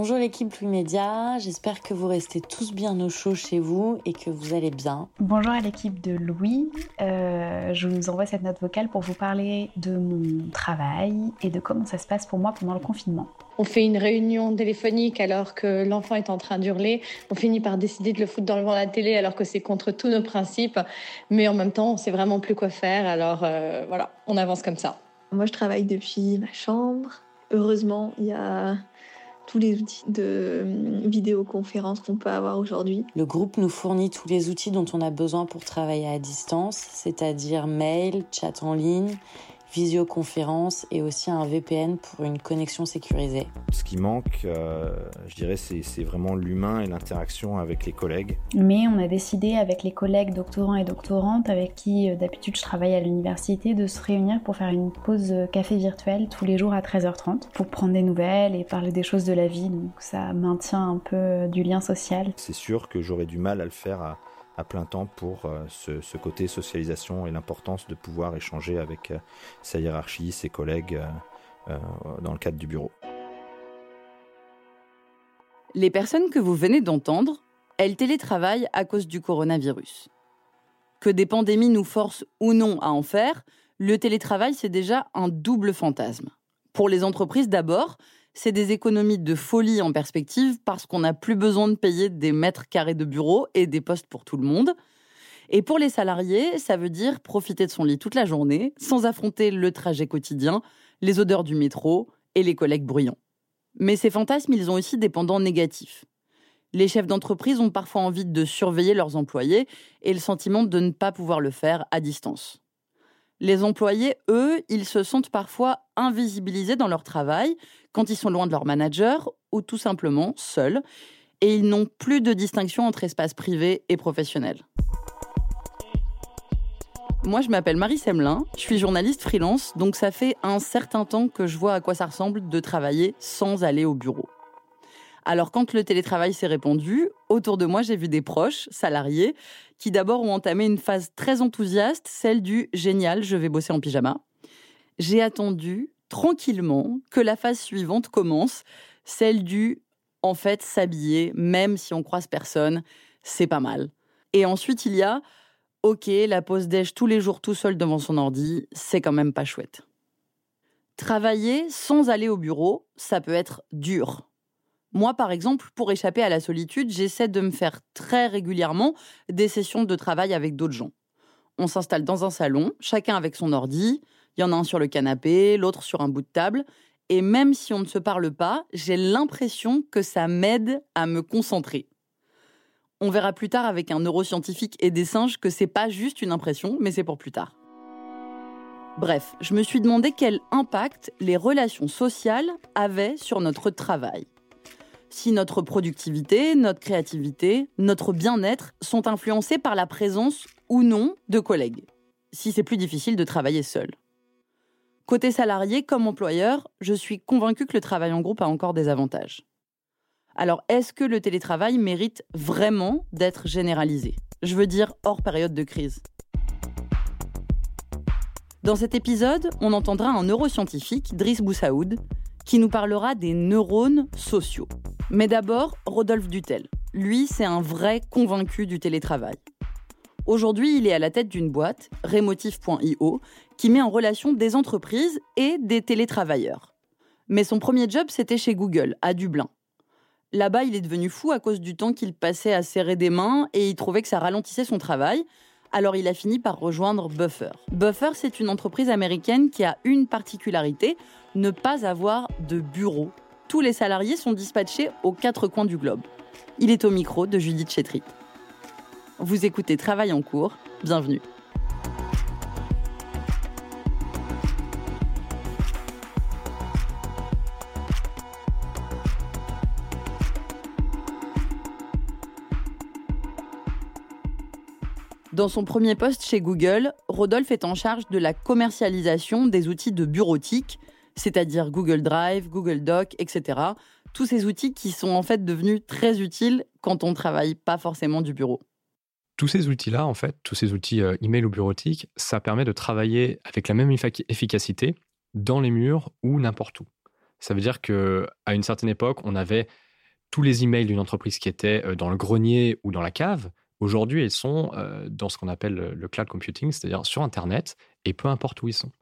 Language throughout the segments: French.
Bonjour l'équipe Louis Média, j'espère que vous restez tous bien au chaud chez vous et que vous allez bien. Bonjour à l'équipe de Louis, euh, je vous envoie cette note vocale pour vous parler de mon travail et de comment ça se passe pour moi pendant le confinement. On fait une réunion téléphonique alors que l'enfant est en train d'hurler. On finit par décider de le foutre devant la télé alors que c'est contre tous nos principes. Mais en même temps, on sait vraiment plus quoi faire. Alors euh, voilà, on avance comme ça. Moi, je travaille depuis ma chambre. Heureusement, il y a tous les outils de euh, vidéoconférence qu'on peut avoir aujourd'hui. Le groupe nous fournit tous les outils dont on a besoin pour travailler à distance, c'est-à-dire mail, chat en ligne visioconférence et aussi un VPN pour une connexion sécurisée. Ce qui manque, euh, je dirais, c'est vraiment l'humain et l'interaction avec les collègues. Mais on a décidé avec les collègues doctorants et doctorantes avec qui euh, d'habitude je travaille à l'université de se réunir pour faire une pause euh, café virtuelle tous les jours à 13h30 pour prendre des nouvelles et parler des choses de la vie. Donc ça maintient un peu du lien social. C'est sûr que j'aurais du mal à le faire à à plein temps pour euh, ce, côté socialisation et l'importance de pouvoir échanger avec euh, sa hiérarchie, ses collègues euh, dans le cadre du bureau. Les personnes que vous venez d'entendre, elles télétravaillent à cause du coronavirus. Que des pandémies nous forcent ou non à en faire, le télétravail, c'est déjà un double fantasme. Pour les entreprises d'abord, c'est des économies de folie en perspective parce qu'on n'a plus besoin de payer des mètres carrés de bureau et des postes pour tout le monde. Et pour les salariés, ça veut dire profiter de son lit toute la journée sans affronter le trajet quotidien, les odeurs du métro et les collègues bruyants. Mais ces fantasmes, ils ont aussi des pendants négatifs. Les chefs d'entreprise ont parfois envie de surveiller leurs employés et le sentiment de ne pas pouvoir le faire à distance. Les employés, eux, ils se sentent parfois invisibilisés dans leur travail quand ils sont loin de leur manager ou tout simplement seuls, et ils n'ont plus de distinction entre espace privé et professionnel. Moi, je m'appelle Marie Semelin, je suis journaliste freelance, donc ça fait un certain temps que je vois à quoi ça ressemble de travailler sans aller au bureau. Alors quand le télétravail s'est répandu, autour de moi, j'ai vu des proches, salariés, qui d'abord ont entamé une phase très enthousiaste, celle du génial, je vais bosser en pyjama. J'ai attendu tranquillement que la phase suivante commence, celle du en fait s'habiller, même si on croise personne, c'est pas mal. Et ensuite, il y a OK, la pause déj tous les jours tout seul devant son ordi, c'est quand même pas chouette. Travailler sans aller au bureau, ça peut être dur. Moi, par exemple, pour échapper à la solitude, j'essaie de me faire très régulièrement des sessions de travail avec d'autres gens. On s'installe dans un salon, chacun avec son ordi, il y en a un sur le canapé, l'autre sur un bout de table, et même si on ne se parle pas, j'ai l'impression que ça m'aide à me concentrer. On verra plus tard avec un neuroscientifique et des singes que c'est pas juste une impression, mais c'est pour plus tard. Bref, je me suis demandé quel impact les relations sociales avaient sur notre travail si notre productivité, notre créativité, notre bien-être sont influencés par la présence ou non de collègues, si c'est plus difficile de travailler seul. Côté salarié comme employeur, je suis convaincu que le travail en groupe a encore des avantages. Alors, est-ce que le télétravail mérite vraiment d'être généralisé? Je veux dire hors période de crise. Dans cet épisode, on entendra un neuroscientifique, Driss Boussaoud, qui nous parlera des neurones sociaux. Mais d'abord, Rodolphe Dutel. Lui, c'est un vrai convaincu du télétravail. Aujourd'hui, il est à la tête d'une boîte, Remotif.io, qui met en relation des entreprises et des télétravailleurs. Mais son premier job, c'était chez Google, à Dublin. Là-bas, il est devenu fou à cause du temps qu'il passait à serrer des mains et il trouvait que ça ralentissait son travail. Alors il a fini par rejoindre Buffer. Buffer, c'est une entreprise américaine qui a une particularité, ne pas avoir de bureau. Tous les salariés sont dispatchés aux quatre coins du globe. Il est au micro de Judith Chetry. Vous écoutez Travail en cours, bienvenue. Dans son premier poste chez Google, Rodolphe est en charge de la commercialisation des outils de bureautique, c'est-à-dire Google Drive, Google Doc, etc. Tous ces outils qui sont en fait devenus très utiles quand on ne travaille pas forcément du bureau. Tous ces outils-là, en fait, tous ces outils euh, email ou bureautique, ça permet de travailler avec la même efficacité dans les murs ou n'importe où. Ça veut dire que à une certaine époque, on avait tous les emails d'une entreprise qui étaient euh, dans le grenier ou dans la cave, Aujourd'hui, ils sont euh, dans ce qu'on appelle le cloud computing, c'est-à-dire sur Internet, et peu importe où ils sont.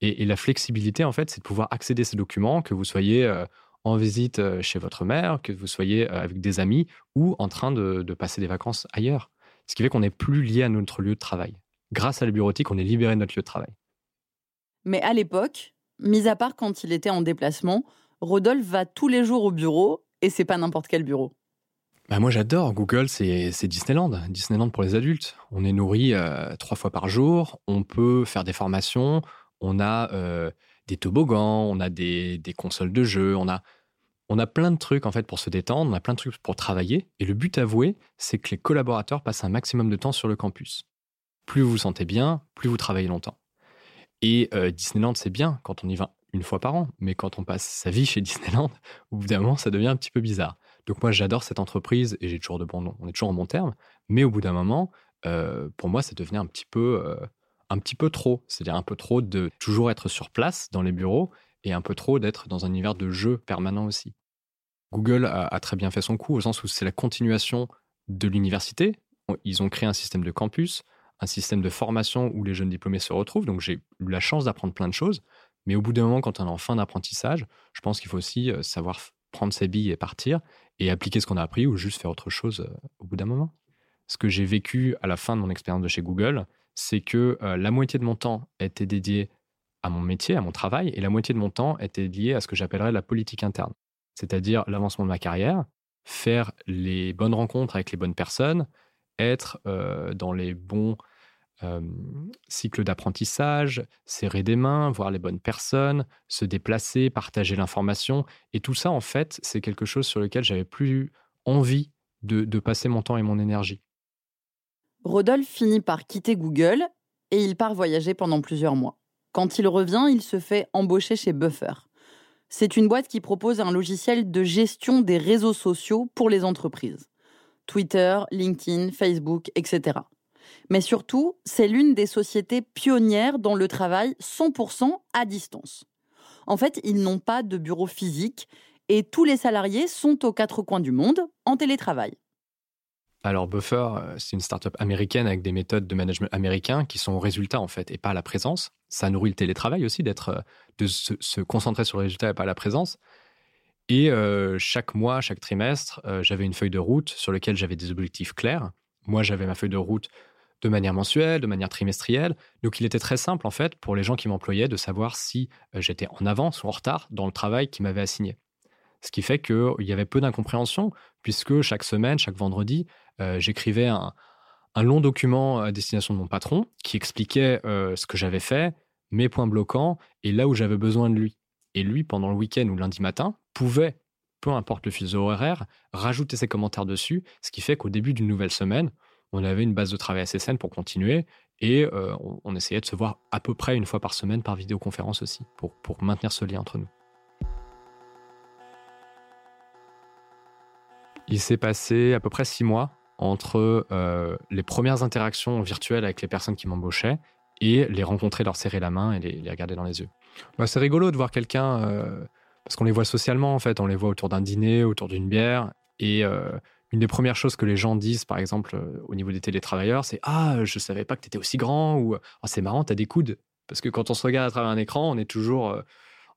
Et, la flexibilité, en fait, c'est de pouvoir accéder à ces documents, que vous soyez euh, en visite euh, chez votre mère, que vous soyez avec des amis ou en train de, passer des vacances ailleurs. Ce qui fait qu'on n'est plus lié à notre lieu de travail. Grâce à la bureautique, on est libéré de notre lieu de travail. Mais à l'époque, mis à part quand il était en déplacement, Rodolphe va tous les jours au bureau, et c'est pas n'importe quel bureau. Bah moi j'adore Google, c'est Disneyland, Disneyland pour les adultes. On est nourri euh, trois fois par jour, on peut faire des formations, on a euh, des toboggans, on a des, consoles de jeux, on a, on a plein de trucs en fait pour se détendre, on a plein de trucs pour travailler. Et le but avoué, c'est que les collaborateurs passent un maximum de temps sur le campus. Plus vous vous sentez bien, plus vous travaillez longtemps. Et euh, Disneyland c'est bien quand on y va une fois par an, mais quand on passe sa vie chez Disneyland, au bout d'un moment ça devient un petit peu bizarre. Donc moi, j'adore cette entreprise et j'ai toujours de bons, on est toujours en bon terme. Mais au bout d'un moment, euh, pour moi, ça devenait un petit peu, euh, un petit peu trop. C'est-à-dire un peu trop de toujours être sur place dans les bureaux et un peu trop d'être dans un univers de jeu permanent aussi. Google a, très bien fait son coup au sens où c'est la continuation de l'université. Ils ont créé un système de campus, un système de formation où les jeunes diplômés se retrouvent. Donc j'ai eu la chance d'apprendre plein de choses. Mais au bout d'un moment, quand on est en fin d'apprentissage, je pense qu'il faut aussi euh, savoir prendre ses billes et partir et appliquer ce qu'on a appris ou juste faire autre chose euh, au bout d'un moment. Ce que j'ai vécu à la fin de mon expérience de chez Google, c'est que euh, la moitié de mon temps était dédié à mon métier, à mon travail, et la moitié de mon temps était lié à ce que j'appellerais la politique interne, c'est-à-dire l'avancement de ma carrière, faire les bonnes rencontres avec les bonnes personnes, être euh, dans les bons cycle d'apprentissage, serrer des mains, voir les bonnes personnes, se déplacer, partager l'information. Et tout ça, en fait, c'est quelque chose sur lequel j'avais plus envie de, de passer mon temps et mon énergie. Rodolphe finit par quitter Google et il part voyager pendant plusieurs mois. Quand il revient, il se fait embaucher chez Buffer. C'est une boîte qui propose un logiciel de gestion des réseaux sociaux pour les entreprises. Twitter, LinkedIn, Facebook, etc. Mais surtout, c'est l'une des sociétés pionnières dans le travail 100% à distance. En fait, ils n'ont pas de bureau physique et tous les salariés sont aux quatre coins du monde en télétravail. Alors Buffer, euh, c'est une startup américaine avec des méthodes de management américains qui sont au résultat en fait et pas à la présence. Ça nourrit le télétravail aussi d'être, euh, de se, concentrer sur le résultat et pas à la présence. Et chaque mois, chaque trimestre, j'avais une feuille de route sur laquelle j'avais des objectifs clairs. Moi, j'avais ma feuille de route de manière mensuelle, de manière trimestrielle. Donc il était très simple en fait pour les gens qui m'employaient de savoir si euh, j'étais en avance ou en retard dans le travail qu'ils m'avaient assigné. Ce qui fait qu'il y avait peu d'incompréhension, puisque chaque semaine, chaque vendredi, euh, j'écrivais un, long document à destination de mon patron qui expliquait euh, ce que j'avais fait, mes points bloquants et là où j'avais besoin de lui. Et lui, pendant le week-end ou lundi matin, pouvait, peu importe le fuseau horaire, rajouter ses commentaires dessus, ce qui fait qu'au début d'une nouvelle semaine, on avait une base de travail assez saine pour continuer et euh, on, essayait de se voir à peu près une fois par semaine par vidéoconférence aussi pour, pour maintenir ce lien entre nous. Il s'est passé à peu près six mois entre euh, les premières interactions virtuelles avec les personnes qui m'embauchaient et les rencontrer, leur serrer la main et les, regarder dans les yeux. Bah, c'est rigolo de voir quelqu'un, euh, parce qu'on les voit socialement en fait, on les voit autour d'un dîner, autour d'une bière, et une des premières choses que les gens disent, par exemple, euh, au niveau des télétravailleurs, c'est Ah, je savais pas que tu étais aussi grand, ou ah, c'est marrant, tu as des coudes. Parce que quand on se regarde à travers un écran, on est toujours euh,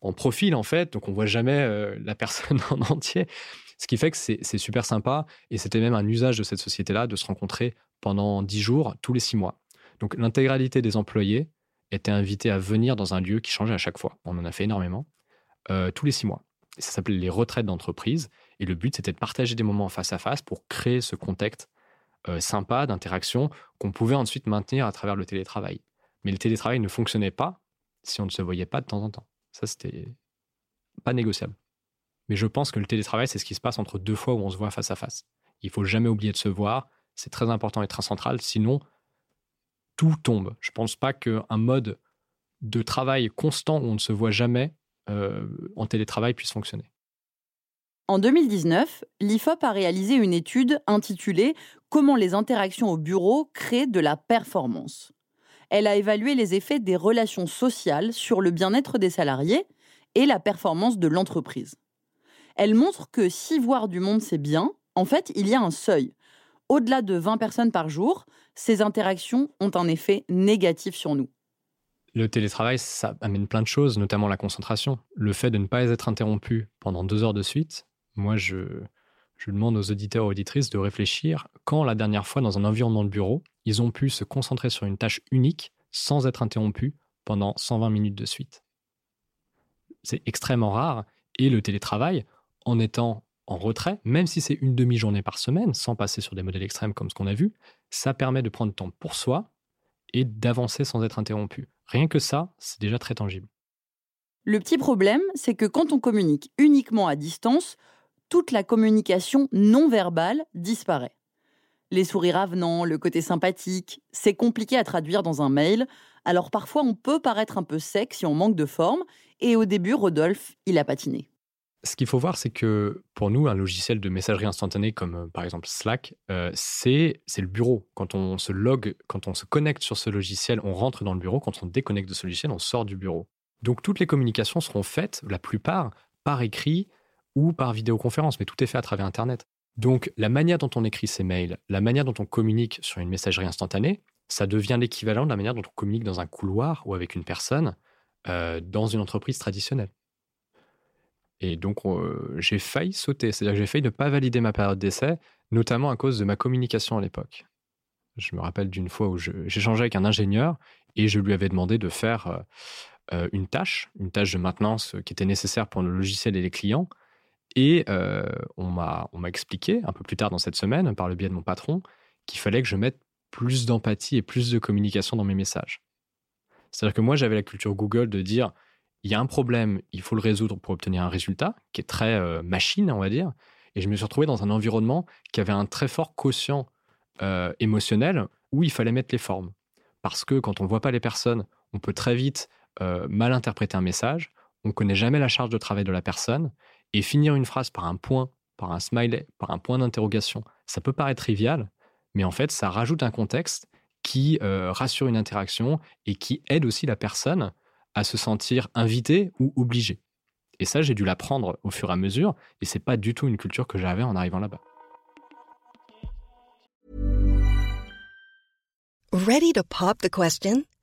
en profil, en fait, donc on voit jamais euh, la personne en entier. Ce qui fait que c'est super sympa, et c'était même un usage de cette société-là de se rencontrer pendant dix jours, tous les six mois. Donc l'intégralité des employés était invitée à venir dans un lieu qui changeait à chaque fois. On en a fait énormément, tous les six mois. ça s'appelait les retraites d'entreprise. Et le but, c'était de partager des moments face à face pour créer ce contexte euh, sympa d'interaction qu'on pouvait ensuite maintenir à travers le télétravail. Mais le télétravail ne fonctionnait pas si on ne se voyait pas de temps en temps. Ça, c'était pas négociable. Mais je pense que le télétravail, c'est ce qui se passe entre deux fois où on se voit face à face. Il faut jamais oublier de se voir. C'est très important et très central. Sinon, tout tombe. Je ne pense pas qu'un mode de travail constant où on ne se voit jamais euh, en télétravail puisse fonctionner. En 2019, l'IFOP a réalisé une étude intitulée Comment les interactions au bureau créent de la performance. Elle a évalué les effets des relations sociales sur le bien-être des salariés et la performance de l'entreprise. Elle montre que si voir du monde c'est bien, en fait, il y a un seuil. Au-delà de 20 personnes par jour, ces interactions ont un effet négatif sur nous. Le télétravail, ça amène plein de choses, notamment la concentration. Le fait de ne pas être interrompu pendant deux heures de suite, moi, je, demande aux auditeurs et auditrices de réfléchir quand la dernière fois, dans un environnement de bureau, ils ont pu se concentrer sur une tâche unique sans être interrompus pendant 120 minutes de suite. C'est extrêmement rare et le télétravail, en étant en retrait, même si c'est une demi-journée par semaine, sans passer sur des modèles extrêmes comme ce qu'on a vu, ça permet de prendre temps pour soi et d'avancer sans être interrompu. Rien que ça, c'est déjà très tangible. Le petit problème, c'est que quand on communique uniquement à distance, toute la communication non verbale disparaît. Les sourires avenants, le côté sympathique, c'est compliqué à traduire dans un mail, alors parfois on peut paraître un peu sec si on manque de forme, et au début, Rodolphe, il a patiné. Ce qu'il faut voir, c'est que pour nous, un logiciel de messagerie instantanée comme euh, par exemple Slack, euh, c'est le bureau. Quand on se log, quand on se connecte sur ce logiciel, on rentre dans le bureau. Quand on déconnecte de ce logiciel, on sort du bureau. Donc toutes les communications seront faites, la plupart, par écrit, ou par vidéoconférence, mais tout est fait à travers Internet. Donc la manière dont on écrit ses mails, la manière dont on communique sur une messagerie instantanée, ça devient l'équivalent de la manière dont on communique dans un couloir ou avec une personne euh, dans une entreprise traditionnelle. Et donc euh, j'ai failli sauter, c'est-à-dire que j'ai failli ne pas valider ma période d'essai, notamment à cause de ma communication à l'époque. Je me rappelle d'une fois où j'échangeais avec un ingénieur et je lui avais demandé de faire euh, une tâche, une tâche de maintenance qui était nécessaire pour le logiciel et les clients. Et euh, on m'a expliqué un peu plus tard dans cette semaine, par le biais de mon patron, qu'il fallait que je mette plus d'empathie et plus de communication dans mes messages. C'est-à-dire que moi, j'avais la culture Google de dire il y a un problème, il faut le résoudre pour obtenir un résultat, qui est très euh, machine, on va dire. Et je me suis retrouvé dans un environnement qui avait un très fort quotient euh, émotionnel où il fallait mettre les formes. Parce que quand on ne voit pas les personnes, on peut très vite mal interpréter un message, on ne connaît jamais la charge de travail de la personne, et finir une phrase par un point, par un smiley, par un point d'interrogation, ça peut paraître trivial, mais en fait, ça rajoute un contexte qui euh, rassure une interaction et qui aide aussi la personne à se sentir invitée ou obligée. Et ça, j'ai dû l'apprendre au fur et à mesure, et c'est pas du tout une culture que j'avais en arrivant là-bas. Ready to pop the question?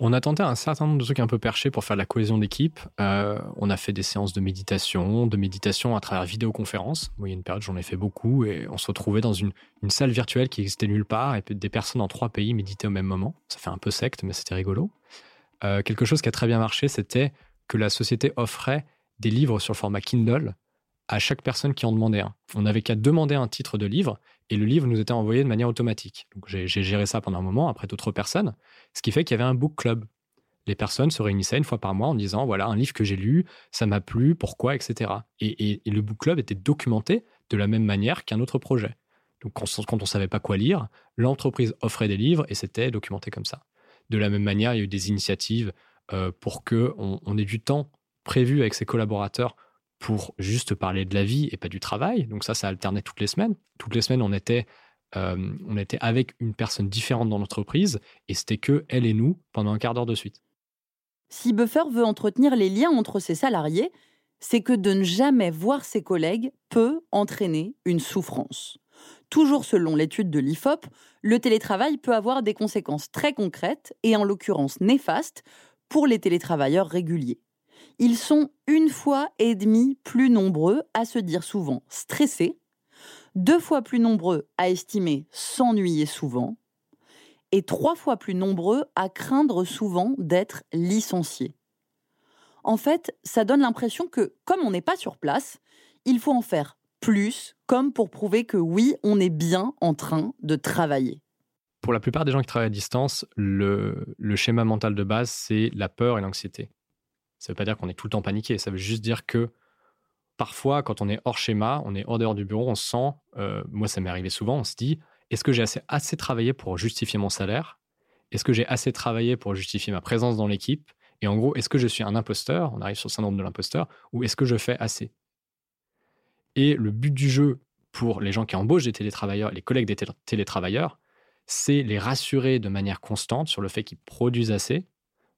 On a tenté un certain nombre de trucs un peu perchés pour faire la cohésion d'équipe. Euh, on a fait des séances de méditation, de méditation à travers vidéoconférence. Moi, il y a une période, j'en ai fait beaucoup et on se retrouvait dans une, salle virtuelle qui existait nulle part et des personnes en trois pays méditaient au même moment. Ça fait un peu secte, mais c'était rigolo. Euh, quelque chose qui a très bien marché, c'était que la société offrait des livres sur le format Kindle à chaque personne qui en demandait un. On n'avait qu'à demander un titre de livre et le livre nous était envoyé de manière automatique. Donc j'ai géré ça pendant un moment, après d'autres personnes, ce qui fait qu'il y avait un book club. Les personnes se réunissaient une fois par mois en disant voilà un livre que j'ai lu, ça m'a plu, pourquoi, etc. Et, le book club était documenté de la même manière qu'un autre projet. Donc quand, on ne savait pas quoi lire, l'entreprise offrait des livres et c'était documenté comme ça. De la même manière, il y a eu des initiatives euh, pour que on ait du temps prévu avec ses collaborateurs pour juste parler de la vie et pas du travail. Donc ça, ça alternait toutes les semaines. Toutes les semaines, on était, euh, on était avec une personne différente dans l'entreprise et c'était que elle et nous pendant un quart d'heure de suite. Si Buffer veut entretenir les liens entre ses salariés, c'est que de ne jamais voir ses collègues peut entraîner une souffrance. Toujours selon l'étude de l'IFOP, le télétravail peut avoir des conséquences très concrètes et en l'occurrence néfastes pour les télétravailleurs réguliers ils sont une fois et demi plus nombreux à se dire souvent stressés, deux fois plus nombreux à estimer s'ennuyer souvent, et trois fois plus nombreux à craindre souvent d'être licenciés. En fait, ça donne l'impression que, comme on n'est pas sur place, il faut en faire plus, comme pour prouver que oui, on est bien en train de travailler. Pour la plupart des gens qui travaillent à distance, le schéma mental de base, c'est la peur et l'anxiété. Ça ne veut pas dire qu'on est tout le temps paniqué. Ça veut juste dire que parfois, quand on est hors schéma, on est hors dehors du bureau, on se sent, euh, moi ça m'est arrivé souvent, on se dit, est-ce que j'ai assez, assez travaillé pour justifier mon salaire? Est-ce que j'ai assez travaillé pour justifier ma présence dans l'équipe? Et en gros, est-ce que je suis un imposteur? On arrive sur le syndrome de l'imposteur. Ou est-ce que je fais assez? Et le but du jeu pour les gens qui embauchent des télétravailleurs, les collègues des télétravailleurs, c'est les rassurer de manière constante sur le fait qu'ils produisent assez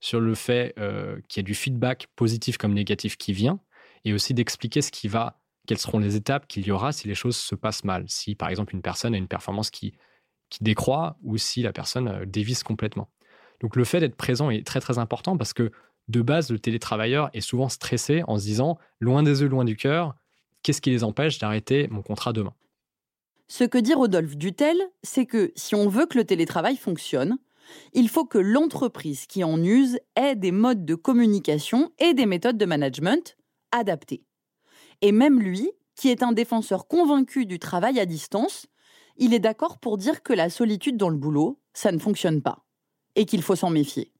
sur le fait euh, qu'il y a du feedback positif comme négatif qui vient, et aussi d'expliquer ce qui va, quelles seront les étapes qu'il y aura si les choses se passent mal. Si par exemple une personne a une performance qui, qui décroît ou si la personne euh, dévisse complètement. Donc le fait d'être présent est très très important parce que de base, le télétravailleur est souvent stressé en se disant, loin des yeux, loin du cœur, qu'est-ce qui les empêche d'arrêter mon contrat demain? Ce que dit Rodolphe Dutel, c'est que si on veut que le télétravail fonctionne, il faut que l'entreprise qui en use ait des modes de communication et des méthodes de management adaptées. Et même lui, qui est un défenseur convaincu du travail à distance, il est d'accord pour dire que la solitude dans le boulot, ça ne fonctionne pas et qu'il faut s'en méfier.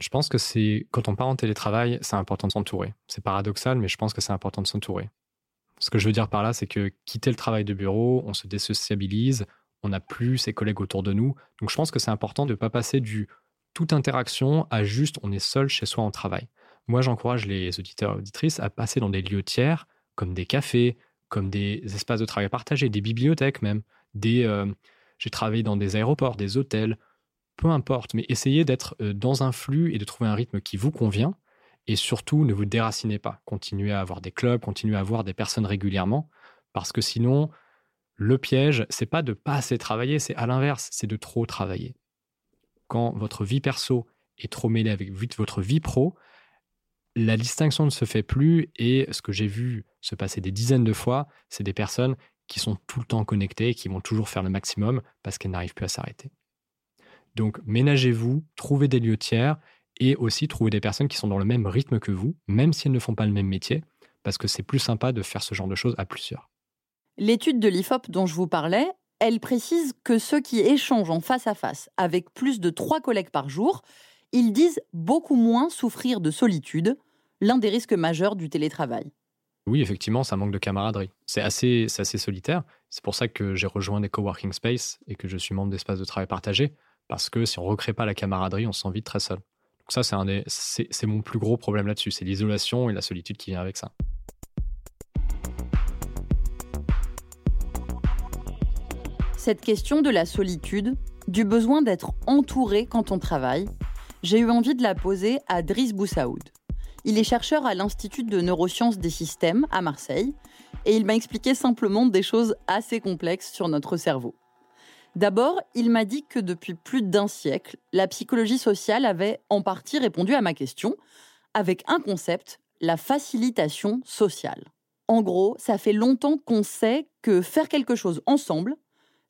Je pense que c'est quand on part en télétravail, c'est important de s'entourer. C'est paradoxal, mais je pense que c'est important de s'entourer. Ce que je veux dire par là, c'est que quitter le travail de bureau, on se désociabilise, on n'a plus ses collègues autour de nous. Donc je pense que c'est important de ne pas passer du toute interaction à juste on est seul chez soi en travail. Moi, j'encourage les auditeurs et auditrices à passer dans des lieux tiers, comme des cafés, comme des espaces de travail partagés, des bibliothèques même, des. Euh, j'ai travaillé dans des aéroports, des hôtels, peu importe, mais essayez d'être euh, dans un flux et de trouver un rythme qui vous convient. Et surtout, ne vous déracinez pas. Continuez à avoir des clubs, continuez à avoir des personnes régulièrement, parce que sinon, le piège, c'est pas de pas assez travailler, c'est à l'inverse, c'est de trop travailler. Quand votre vie perso est trop mêlée avec votre vie pro, la distinction ne se fait plus et ce que j'ai vu se passer des dizaines de fois, c'est des personnes qui sont tout le temps connectées et qui vont toujours faire le maximum parce qu'elles n'arrivent plus à s'arrêter. Donc ménagez-vous, trouvez des lieux tiers et aussi trouvez des personnes qui sont dans le même rythme que vous, même si elles ne font pas le même métier, parce que c'est plus sympa de faire ce genre de choses à plusieurs. L'étude de l'IFOP dont je vous parlais, elle précise que ceux qui échangent en face à face avec plus de trois collègues par jour, ils disent beaucoup moins souffrir de solitude, l'un des risques majeurs du télétravail. Oui, effectivement, ça manque de camaraderie. C'est assez, solitaire. C'est pour ça que j'ai rejoint des coworking space et que je suis membre d'espaces de travail partagés. Parce que si on recrée pas la camaraderie, on se sent vite très seul. Donc ça, c'est, mon plus gros problème là-dessus, c'est l'isolation et la solitude qui vient avec ça. Cette question de la solitude, du besoin d'être entouré quand on travaille, j'ai eu envie de la poser à Driss Boussaoud. Il est chercheur à l'Institut de neurosciences des systèmes à Marseille et il m'a expliqué simplement des choses assez complexes sur notre cerveau. D'abord, il m'a dit que depuis plus d'un siècle, la psychologie sociale avait en partie répondu à ma question avec un concept, la facilitation sociale. En gros, ça fait longtemps qu'on sait que faire quelque chose ensemble,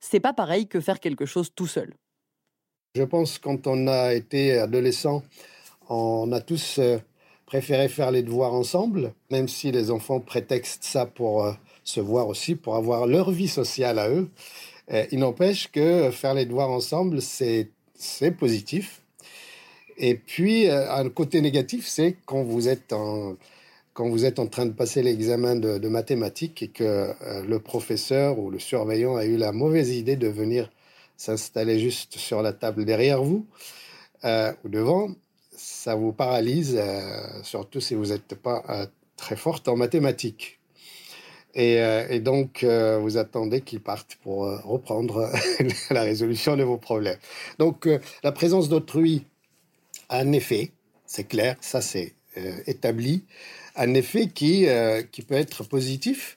c'est pas pareil que faire quelque chose tout seul. Je pense quand on a été adolescent, on a tous euh, préféré faire les devoirs ensemble, même si les enfants prétextent ça pour euh, se voir aussi, pour avoir leur vie sociale à eux. Euh, il n'empêche que faire les devoirs ensemble, c'est positif. Et puis, un côté négatif, c'est quand vous êtes en, quand vous êtes en train de passer l'examen de, mathématiques et que le professeur ou le surveillant a eu la mauvaise idée de venir s'installer juste sur la table derrière vous euh, ou devant, ça vous paralyse, euh, surtout si vous n'êtes pas euh, très forte en mathématiques. Et, donc, vous attendez qu'il parte pour reprendre la résolution de vos problèmes. Donc, la présence d'autrui a un effet, c'est clair, ça c'est établi, un effet qui, qui peut être positif,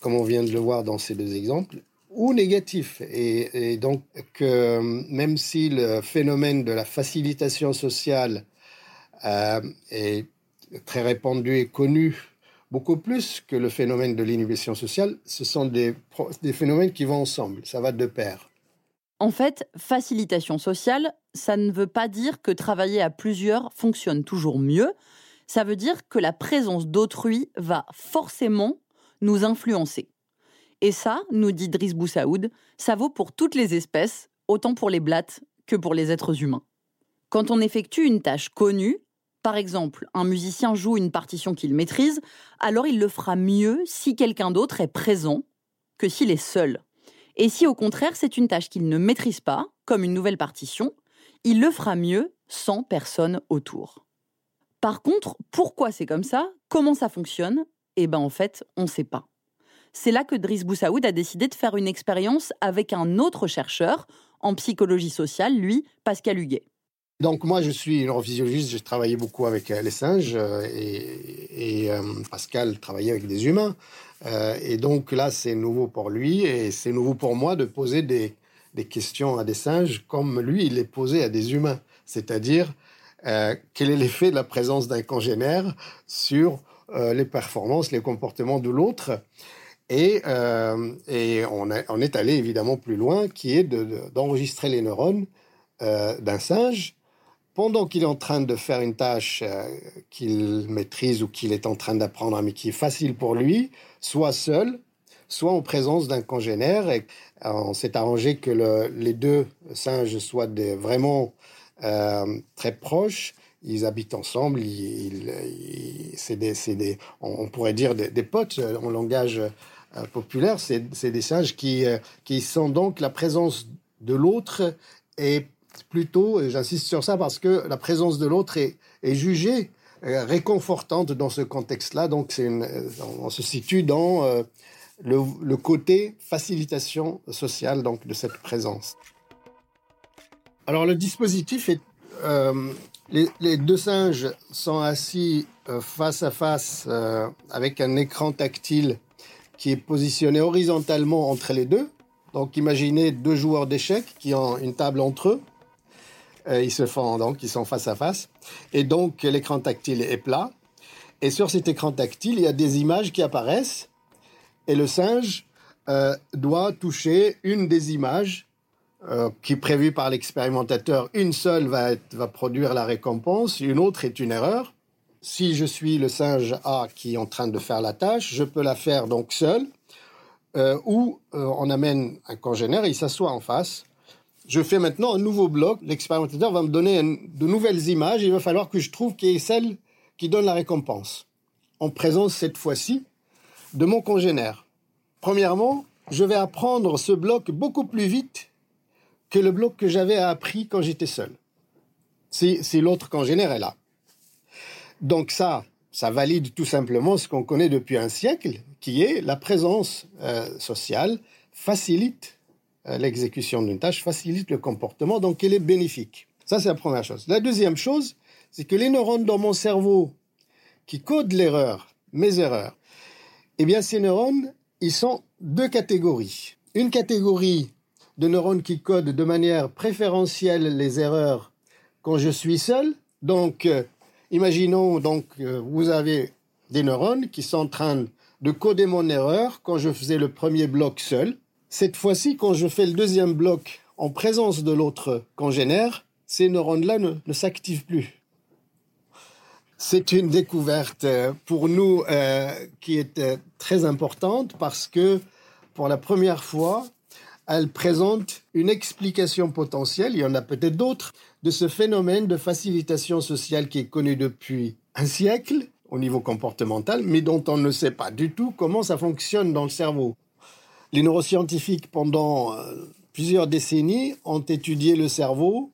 comme on vient de le voir dans ces deux exemples, ou négatif. Et, donc, que même si le phénomène de la facilitation sociale euh, est très répandu et connu beaucoup plus que le phénomène de l'inhibition sociale, ce sont des, des phénomènes qui vont ensemble, ça va de pair. En fait, facilitation sociale, ça ne veut pas dire que travailler à plusieurs fonctionne toujours mieux, ça veut dire que la présence d'autrui va forcément nous influencer. Et ça, nous dit Driss Boussaoud, ça vaut pour toutes les espèces, autant pour les blattes que pour les êtres humains. Quand on effectue une tâche connue, par exemple, un musicien joue une partition qu'il maîtrise, alors il le fera mieux si quelqu'un d'autre est présent que s'il est seul. Et si au contraire c'est une tâche qu'il ne maîtrise pas, comme une nouvelle partition, il le fera mieux sans personne autour. Par contre, pourquoi c'est comme ça Comment ça fonctionne Eh ben en fait, on ne sait pas. C'est là que Driss Boussaoud a décidé de faire une expérience avec un autre chercheur en psychologie sociale, lui, Pascal Huguet. Donc moi, je suis neurophysiologiste, j'ai travaillé beaucoup avec euh, les singes euh, et, euh, Pascal travaillait avec des humains. et donc là, c'est nouveau pour lui et c'est nouveau pour moi de poser des, questions à des singes comme lui, il les posait à des humains. C'est-à-dire, quel est l'effet de la présence d'un congénère sur les performances, les comportements de l'autre? Et, euh, on, est allé évidemment plus loin, qui est d'enregistrer les neurones euh, d'un singe pendant qu'il est en train de faire une tâche euh, qu'il maîtrise ou qu'il est en train d'apprendre, mais qui est facile pour lui, soit seul, soit en présence d'un congénère. Et on s'est arrangé que le, les deux singes soient des, vraiment très proches ils habitent ensemble, ils, c'est des, des, on pourrait dire des, potes en langage euh, populaire, c'est des singes qui, euh, qui sentent donc la présence de l'autre et plutôt, j'insiste sur ça parce que la présence de l'autre est, est, jugée euh, réconfortante dans ce contexte-là. Donc, on se situe dans le, le, côté facilitation sociale donc de cette présence. Alors, le dispositif est les, les, deux singes sont assis face à face avec un écran tactile qui est positionné horizontalement entre les deux. Donc imaginez deux joueurs d'échecs qui ont une table entre eux. Euh, ils se font donc, ils sont face à face. Et donc l'écran tactile est plat. Et sur cet écran tactile, il y a des images qui apparaissent. Et le singe euh, doit toucher une des images euh, qui est prévue par l'expérimentateur. Une seule va, produire la récompense, une autre est une erreur si je suis le singe A qui est en train de faire la tâche, je peux la faire donc seul, euh, ou euh, on amène un congénère, il s'assoit en face. Je fais maintenant un nouveau bloc. L'expérimentateur va me donner de nouvelles images. Il va falloir que je trouve qui est celle qui donne la récompense. En présence cette fois-ci de mon congénère. Premièrement, je vais apprendre ce bloc beaucoup plus vite que le bloc que j'avais appris quand j'étais seul. Si, l'autre congénère est là. Donc ça, ça valide tout simplement ce qu'on connaît depuis un siècle, qui est la présence euh, sociale facilite euh, l'exécution d'une tâche, facilite le comportement, donc elle est bénéfique. Ça, c'est la première chose. La deuxième chose, c'est que les neurones dans mon cerveau qui codent l'erreur, mes erreurs, eh bien, ces neurones, ils sont deux catégories. Une catégorie de neurones qui codent de manière préférentielle les erreurs quand je suis seul. Donc, euh, imaginons donc euh, vous avez des neurones qui sont en train de coder mon erreur quand je faisais le premier bloc seul. Cette fois-ci, quand je fais le deuxième bloc en présence de l'autre congénère, ces neurones-là ne, s'activent plus. C'est une découverte euh, pour nous qui est très importante parce que pour la première fois, elle présente une explication potentielle, il y en a peut-être d'autres, de ce phénomène de facilitation sociale qui est connu depuis un siècle au niveau comportemental, mais dont on ne sait pas du tout comment ça fonctionne dans le cerveau. Les neuroscientifiques, pendant plusieurs décennies, ont étudié le cerveau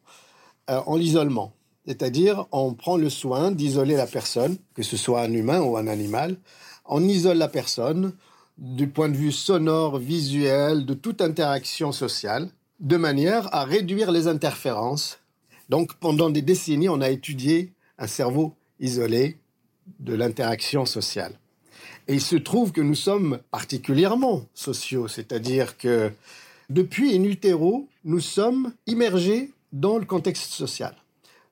en l'isolement. C'est-à-dire, on prend le soin d'isoler la personne, que ce soit un humain ou un animal. On isole la personne du point de vue sonore, visuel, de toute interaction sociale, de manière à réduire les interférences. Donc, pendant des décennies, on a étudié un cerveau isolé de l'interaction sociale. Et il se trouve que nous sommes particulièrement sociaux, c'est-à-dire que depuis in utero, nous sommes immergés dans le contexte social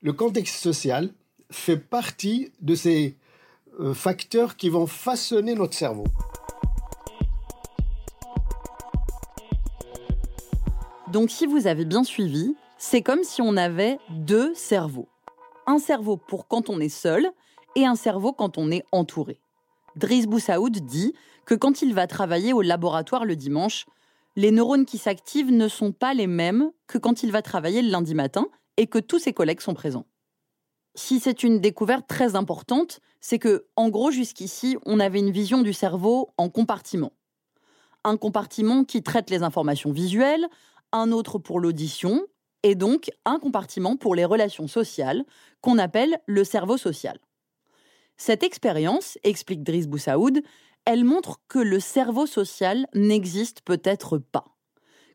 le contexte social fait partie de ces euh, facteurs qui vont façonner notre cerveau. Donc si vous avez bien suivi, c'est comme si on avait deux cerveaux. Un cerveau pour quand on est seul et un cerveau quand on est entouré. Driss Boussaoud dit que quand il va travailler au laboratoire le dimanche, les neurones qui s'activent ne sont pas les mêmes que quand il va travailler le lundi matin et que tous ses collègues sont présents. Si c'est une découverte très importante, c'est que, en gros, jusqu'ici, on avait une vision du cerveau en compartiments. Un compartiment qui traite les informations visuelles, un autre pour l'audition, et donc un compartiment pour les relations sociales, qu'on appelle le cerveau social. Cette expérience, explique Driss Boussaoud, elle montre que le cerveau social n'existe peut-être pas.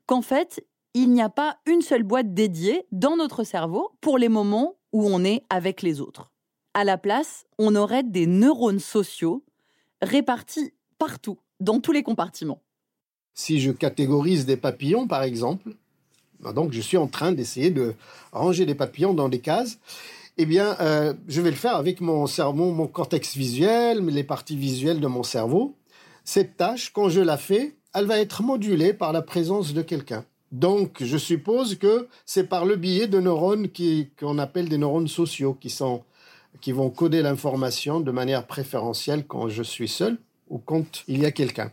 Qu'en fait, il n'y a pas une seule boîte dédiée dans notre cerveau pour les moments où on est avec les autres. À la place, on aurait des neurones sociaux répartis partout, dans tous les compartiments. Si je catégorise des papillons, par exemple, ben donc je suis en train d'essayer de ranger des papillons dans des cases, eh bien, euh, je vais le faire avec mon cerveau, mon cortex visuel, les parties visuelles de mon cerveau. Cette tâche, quand je la fais, elle va être modulée par la présence de quelqu'un. Donc, je suppose que c'est par le biais de neurones qu'on appelle des neurones sociaux qui, sont, qui vont coder l'information de manière préférentielle quand je suis seul ou quand il y a quelqu'un.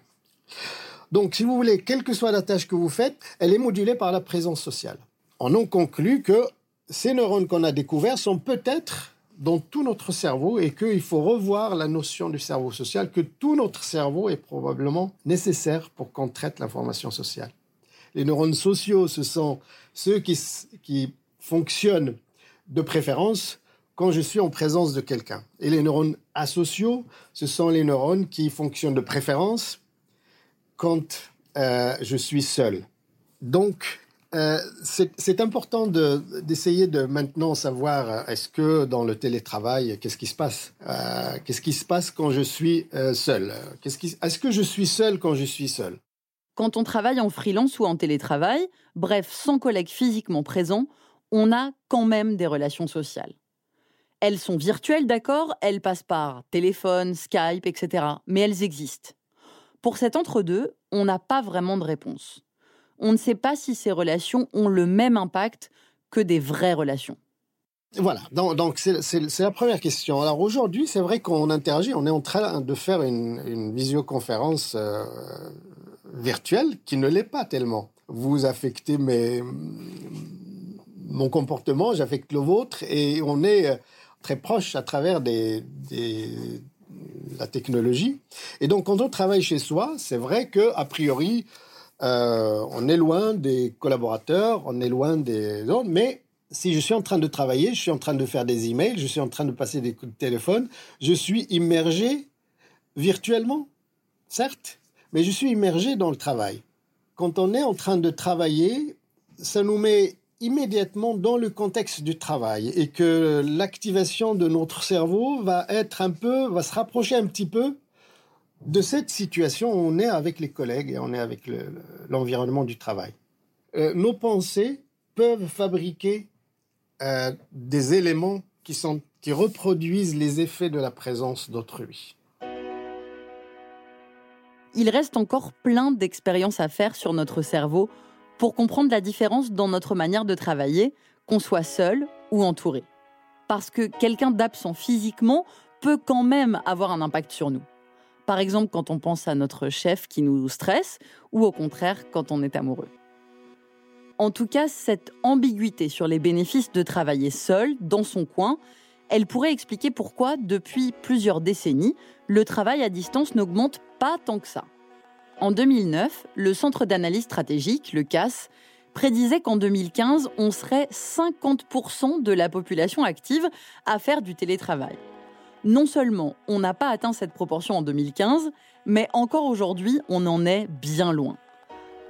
Donc, si vous voulez, quelle que soit la tâche que vous faites, elle est modulée par la présence sociale. On en conclut que ces neurones qu'on a découverts sont peut-être dans tout notre cerveau et qu'il faut revoir la notion du cerveau social, que tout notre cerveau est probablement nécessaire pour qu'on traite l'information sociale. Les neurones sociaux, ce sont ceux qui, qui fonctionnent de préférence quand je suis en présence de quelqu'un. Et les neurones asociaux, ce sont les neurones qui fonctionnent de préférence quand euh, je suis seul. Donc, euh, c'est important d'essayer de, maintenant savoir euh, est-ce que dans le télétravail, qu'est-ce qui se passe Qu'est-ce qui se passe quand je suis seul? Est-ce que je suis seul quand je suis seul? Quand on travaille en freelance ou en télétravail, bref, sans collègues physiquement présents, on a quand même des relations sociales. Elles sont virtuelles, d'accord, elles passent par téléphone, Skype, etc. Mais elles existent. Pour cet entre-deux, on n'a pas vraiment de réponse. On ne sait pas si ces relations ont le même impact que des vraies relations. Voilà, donc c'est la première question. Alors aujourd'hui, c'est vrai qu'on interagit, on est en train de faire une, visioconférence euh, virtuel qui ne l'est pas tellement. Vous affectez mon comportement, j'affecte le vôtre et on est euh, très proche à travers des, la technologie. Et donc, quand on travaille chez soi, c'est vrai que a priori, euh, on est loin des collaborateurs, on est loin des autres, mais si je suis en train de travailler, je suis en train de faire des emails, je suis en train de passer des coups de téléphone, je suis immergé virtuellement, certes, mais je suis immergé dans le travail. Quand on est en train de travailler, ça nous met immédiatement dans le contexte du travail et que l'activation de notre cerveau va être un peu, va se rapprocher un petit peu de cette situation où on est avec les collègues et on est avec l'environnement du travail. Euh, nos pensées peuvent fabriquer euh, des éléments qui, sont, qui reproduisent les effets de la présence d'autrui. Il reste encore plein d'expériences à faire sur notre cerveau pour comprendre la différence dans notre manière de travailler, qu'on soit seul ou entouré. Parce que quelqu'un d'absent physiquement peut quand même avoir un impact sur nous. Par exemple, quand on pense à notre chef qui nous stresse, ou au contraire, quand on est amoureux. En tout cas, cette ambiguïté sur les bénéfices de travailler seul, dans son coin, elle pourrait expliquer pourquoi, depuis plusieurs décennies, le travail à distance n'augmente pas tant que ça. En 2009, le Centre d'analyse stratégique, le CAS, prédisait qu'en 2015, on serait 50% de la population active à faire du télétravail non seulement on n'a pas atteint cette proportion en 2015, mais encore aujourd'hui, on en est bien loin.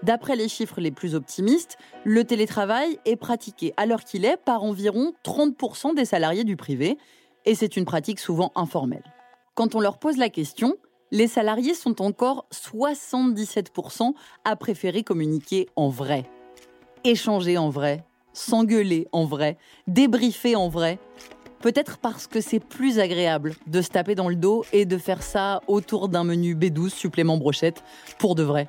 D'après les chiffres les plus optimistes, le télétravail est pratiqué à l'heure qu'il est par environ 30% des salariés du privé, et c'est une pratique souvent informelle. Quand on leur pose la question, les salariés sont encore 77% à préférer communiquer en vrai. Échanger en vrai, s'engueuler en vrai, débriefer en vrai, Peut-être parce que c'est plus agréable de se taper dans le dos et de faire ça autour d'un menu B12 supplément brochette, pour de vrai.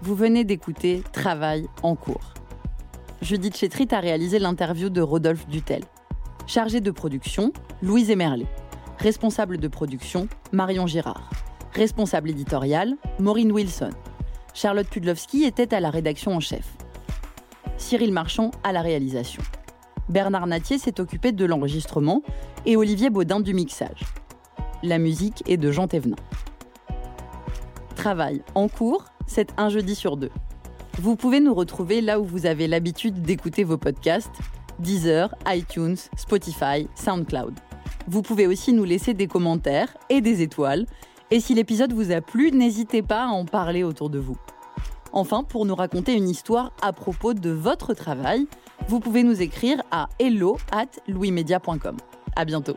Vous venez d'écouter Travail en cours. Judith Chetrit a réalisé l'interview de Rodolphe Dutel. Chargé de production, Louise Emerlet. Responsable de production, Marion Girard. Responsable éditorial, Maureen Wilson. Charlotte Pudlowski était à la rédaction en chef. Cyril Marchand à la réalisation. Bernard Natier s'est occupé de l'enregistrement et Olivier Baudin du mixage. La musique est de Jean Thévenin. Travail en cours, c'est un jeudi sur deux. Vous pouvez nous retrouver là où vous avez l'habitude d'écouter vos podcasts Deezer, iTunes, Spotify, SoundCloud. Vous pouvez aussi nous laisser des commentaires et des étoiles et si l'épisode vous a plu, n'hésitez pas à en parler autour de vous. Enfin, pour nous raconter une histoire à propos de votre travail, vous pouvez nous écrire à hello at louismedia.com. À bientôt.